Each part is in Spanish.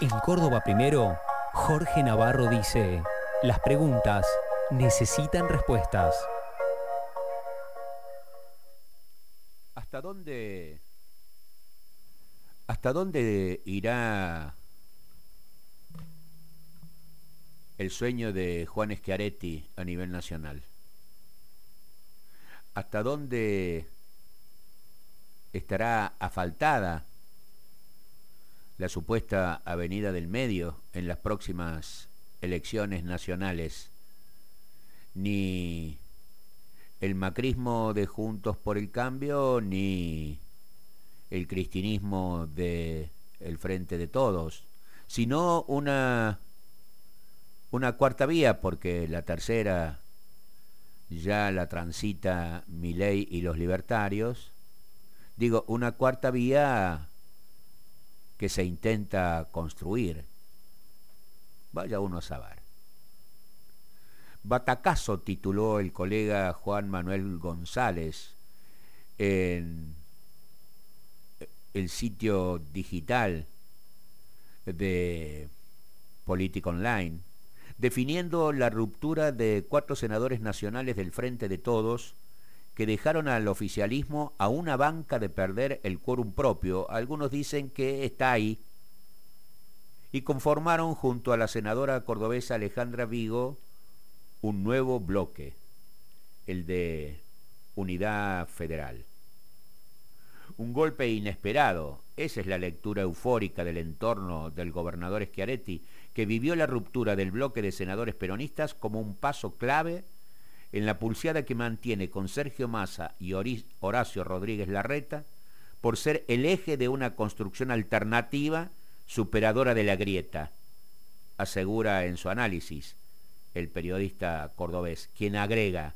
En Córdoba Primero, Jorge Navarro dice, las preguntas necesitan respuestas. ¿Hasta dónde hasta dónde irá el sueño de Juan Schiaretti a nivel nacional? ¿Hasta dónde estará asfaltada la supuesta avenida del medio en las próximas elecciones nacionales? Ni el macrismo de Juntos por el Cambio, ni el cristinismo de el Frente de Todos, sino una una cuarta vía, porque la tercera ya la transita ley y los libertarios. Digo, una cuarta vía que se intenta construir. Vaya uno a saber. Batacazo tituló el colega Juan Manuel González en el sitio digital de Política Online definiendo la ruptura de cuatro senadores nacionales del Frente de Todos que dejaron al oficialismo a una banca de perder el quórum propio. Algunos dicen que está ahí. Y conformaron junto a la senadora cordobesa Alejandra Vigo un nuevo bloque, el de Unidad Federal. Un golpe inesperado, esa es la lectura eufórica del entorno del gobernador Schiaretti, que vivió la ruptura del bloque de senadores peronistas como un paso clave en la pulseada que mantiene con Sergio Massa y Horacio Rodríguez Larreta por ser el eje de una construcción alternativa superadora de la grieta, asegura en su análisis el periodista cordobés, quien agrega,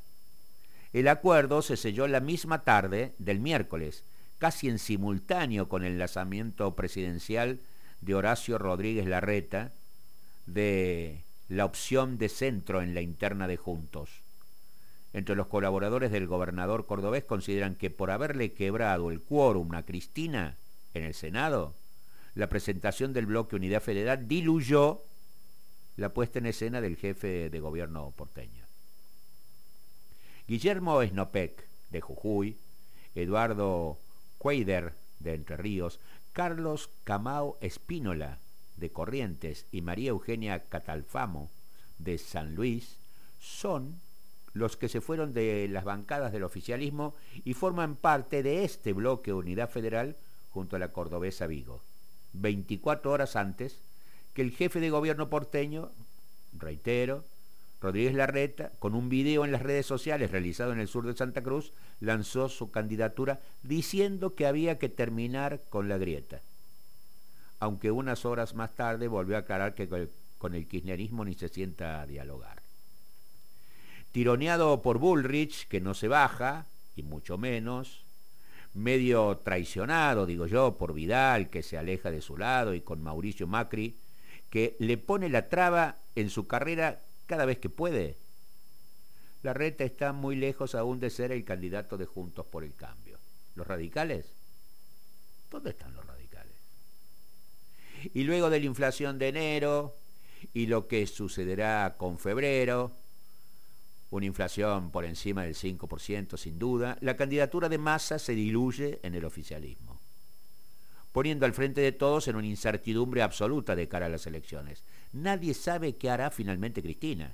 el acuerdo se selló la misma tarde del miércoles, casi en simultáneo con el lanzamiento presidencial de Horacio Rodríguez Larreta, de la opción de centro en la interna de Juntos. Entre los colaboradores del gobernador cordobés consideran que por haberle quebrado el quórum a Cristina en el Senado, la presentación del bloque Unidad Federal diluyó la puesta en escena del jefe de gobierno porteño. Guillermo Snopek, de Jujuy, Eduardo Cueider, de Entre Ríos, Carlos Camao Espínola, de Corrientes y María Eugenia Catalfamo de San Luis son los que se fueron de las bancadas del oficialismo y forman parte de este bloque Unidad Federal junto a la cordobesa Vigo. 24 horas antes que el jefe de gobierno porteño, reitero, Rodríguez Larreta, con un video en las redes sociales realizado en el sur de Santa Cruz, lanzó su candidatura diciendo que había que terminar con la grieta aunque unas horas más tarde volvió a aclarar que con el kirchnerismo ni se sienta a dialogar. Tironeado por Bullrich, que no se baja, y mucho menos, medio traicionado, digo yo, por Vidal, que se aleja de su lado, y con Mauricio Macri, que le pone la traba en su carrera cada vez que puede. La reta está muy lejos aún de ser el candidato de Juntos por el Cambio. ¿Los radicales? ¿Dónde están los radicales? Y luego de la inflación de enero y lo que sucederá con febrero, una inflación por encima del 5% sin duda, la candidatura de Massa se diluye en el oficialismo, poniendo al frente de todos en una incertidumbre absoluta de cara a las elecciones. Nadie sabe qué hará finalmente Cristina,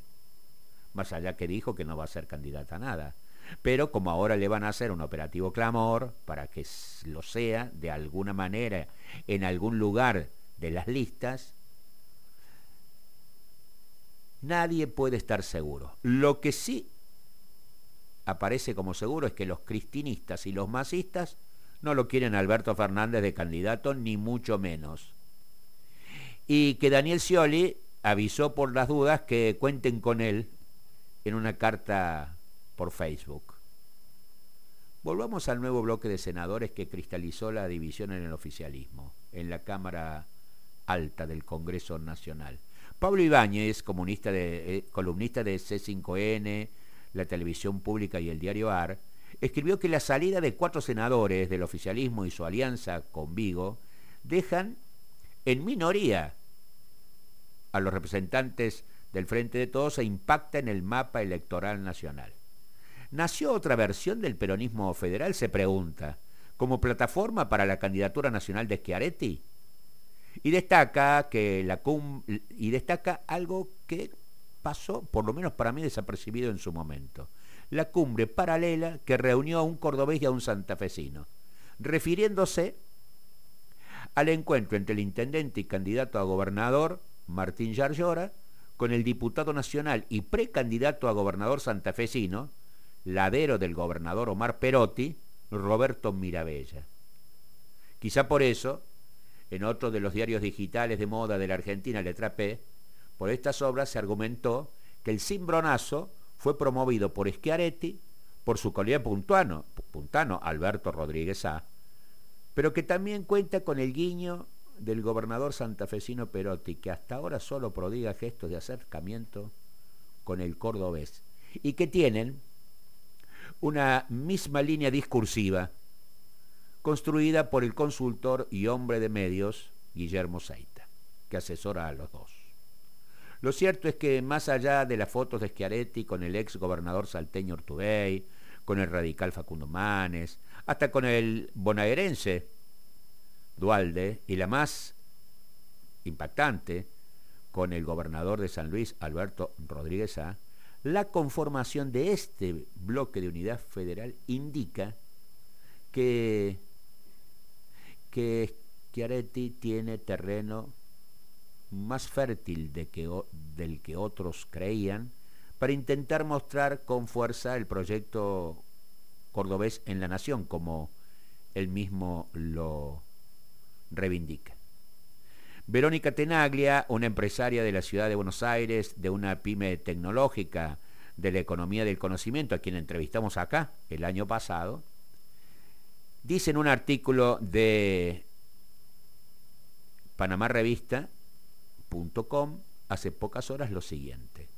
más allá que dijo que no va a ser candidata a nada. Pero como ahora le van a hacer un operativo clamor para que lo sea de alguna manera en algún lugar de las listas, nadie puede estar seguro. Lo que sí aparece como seguro es que los cristinistas y los masistas no lo quieren Alberto Fernández de candidato, ni mucho menos. Y que Daniel Scioli avisó por las dudas que cuenten con él en una carta por Facebook. Volvamos al nuevo bloque de senadores que cristalizó la división en el oficialismo, en la Cámara alta del Congreso Nacional. Pablo Ibáñez, eh, columnista de C5N, la televisión pública y el diario AR, escribió que la salida de cuatro senadores del oficialismo y su alianza con Vigo dejan en minoría a los representantes del Frente de Todos e impacta en el mapa electoral nacional. ¿Nació otra versión del peronismo federal? Se pregunta, como plataforma para la candidatura nacional de Schiaretti. Y destaca, que la y destaca algo que pasó, por lo menos para mí, desapercibido en su momento. La cumbre paralela que reunió a un cordobés y a un santafesino, refiriéndose al encuentro entre el intendente y candidato a gobernador, Martín Yarlora, con el diputado nacional y precandidato a gobernador santafesino, ladero del gobernador Omar Perotti, Roberto Mirabella. Quizá por eso, en otro de los diarios digitales de moda de la Argentina, Letra P, por estas obras se argumentó que el cimbronazo fue promovido por Schiaretti, por su colega puntano, Alberto Rodríguez A, pero que también cuenta con el guiño del gobernador santafesino Perotti, que hasta ahora solo prodiga gestos de acercamiento con el cordobés, y que tienen una misma línea discursiva construida por el consultor y hombre de medios Guillermo Seita, que asesora a los dos. Lo cierto es que más allá de las fotos de Schiaretti con el ex gobernador salteño Ortubey, con el radical Facundo Manes, hasta con el bonaerense Dualde y la más impactante con el gobernador de San Luis Alberto Rodríguez A, la conformación de este bloque de unidad federal indica que, que Schiaretti tiene terreno más fértil del que otros creían para intentar mostrar con fuerza el proyecto cordobés en la nación, como él mismo lo reivindica. Verónica Tenaglia, una empresaria de la ciudad de Buenos Aires, de una pyme tecnológica de la economía del conocimiento, a quien entrevistamos acá el año pasado, dice en un artículo de panamarrevista.com hace pocas horas lo siguiente.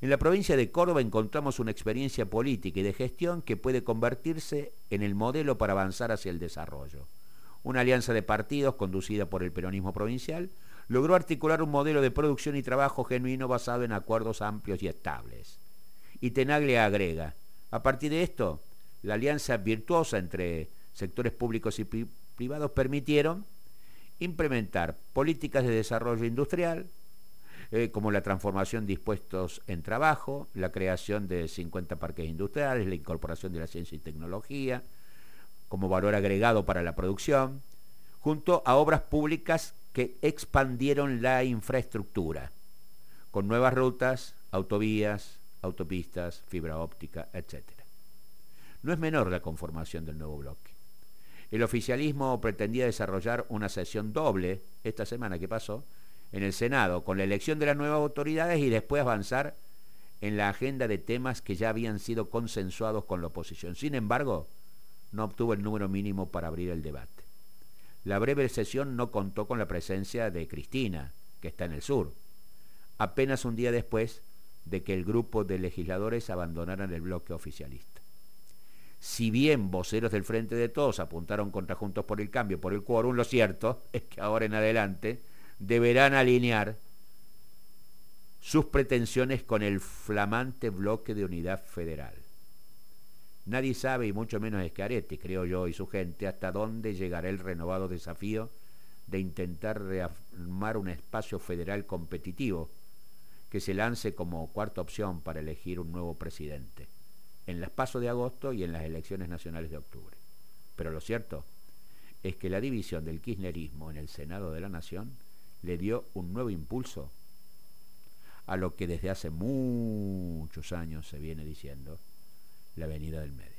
En la provincia de Córdoba encontramos una experiencia política y de gestión que puede convertirse en el modelo para avanzar hacia el desarrollo una alianza de partidos conducida por el peronismo provincial, logró articular un modelo de producción y trabajo genuino basado en acuerdos amplios y estables. Y Tenaglia agrega, a partir de esto, la alianza virtuosa entre sectores públicos y privados permitieron implementar políticas de desarrollo industrial, eh, como la transformación de dispuestos en trabajo, la creación de 50 parques industriales, la incorporación de la ciencia y tecnología, como valor agregado para la producción, junto a obras públicas que expandieron la infraestructura, con nuevas rutas, autovías, autopistas, fibra óptica, etc. No es menor la conformación del nuevo bloque. El oficialismo pretendía desarrollar una sesión doble esta semana que pasó en el Senado, con la elección de las nuevas autoridades y después avanzar en la agenda de temas que ya habían sido consensuados con la oposición. Sin embargo, no obtuvo el número mínimo para abrir el debate. La breve sesión no contó con la presencia de Cristina, que está en el sur, apenas un día después de que el grupo de legisladores abandonaran el bloque oficialista. Si bien voceros del Frente de Todos apuntaron contra Juntos por el Cambio por el quórum, lo cierto es que ahora en adelante deberán alinear sus pretensiones con el flamante bloque de unidad federal. Nadie sabe, y mucho menos Escarete, creo yo, y su gente, hasta dónde llegará el renovado desafío de intentar rearmar un espacio federal competitivo que se lance como cuarta opción para elegir un nuevo presidente, en las pasos de agosto y en las elecciones nacionales de octubre. Pero lo cierto es que la división del kirchnerismo en el Senado de la Nación le dio un nuevo impulso a lo que desde hace muchos años se viene diciendo la Avenida del Medio.